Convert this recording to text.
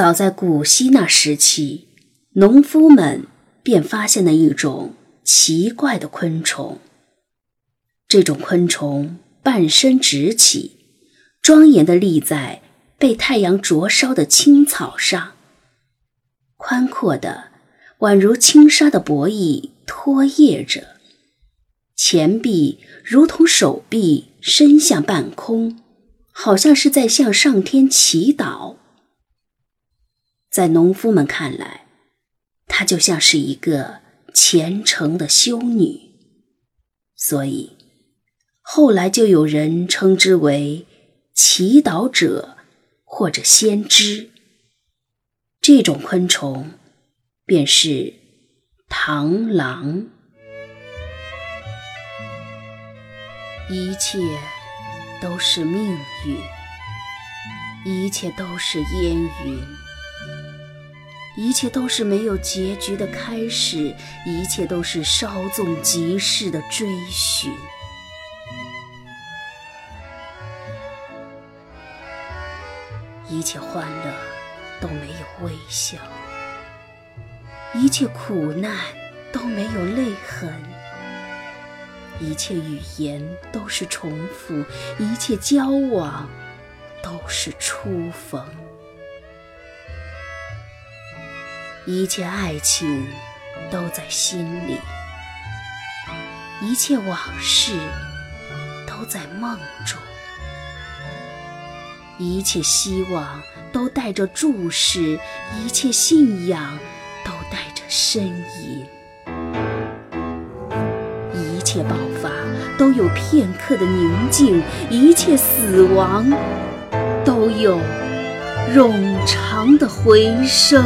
早在古希腊时期，农夫们便发现了一种奇怪的昆虫。这种昆虫半身直起，庄严地立在被太阳灼烧的青草上，宽阔的宛如轻纱的薄翼拖曳着，前臂如同手臂伸向半空，好像是在向上天祈祷。在农夫们看来，她就像是一个虔诚的修女，所以后来就有人称之为祈祷者或者先知。这种昆虫便是螳螂。一切都是命运，一切都是烟云。一切都是没有结局的开始，一切都是稍纵即逝的追寻。一切欢乐都没有微笑，一切苦难都没有泪痕，一切语言都是重复，一切交往都是初逢。一切爱情都在心里，一切往事都在梦中，一切希望都带着注视，一切信仰都带着呻吟，一切爆发都有片刻的宁静，一切死亡都有冗长的回声。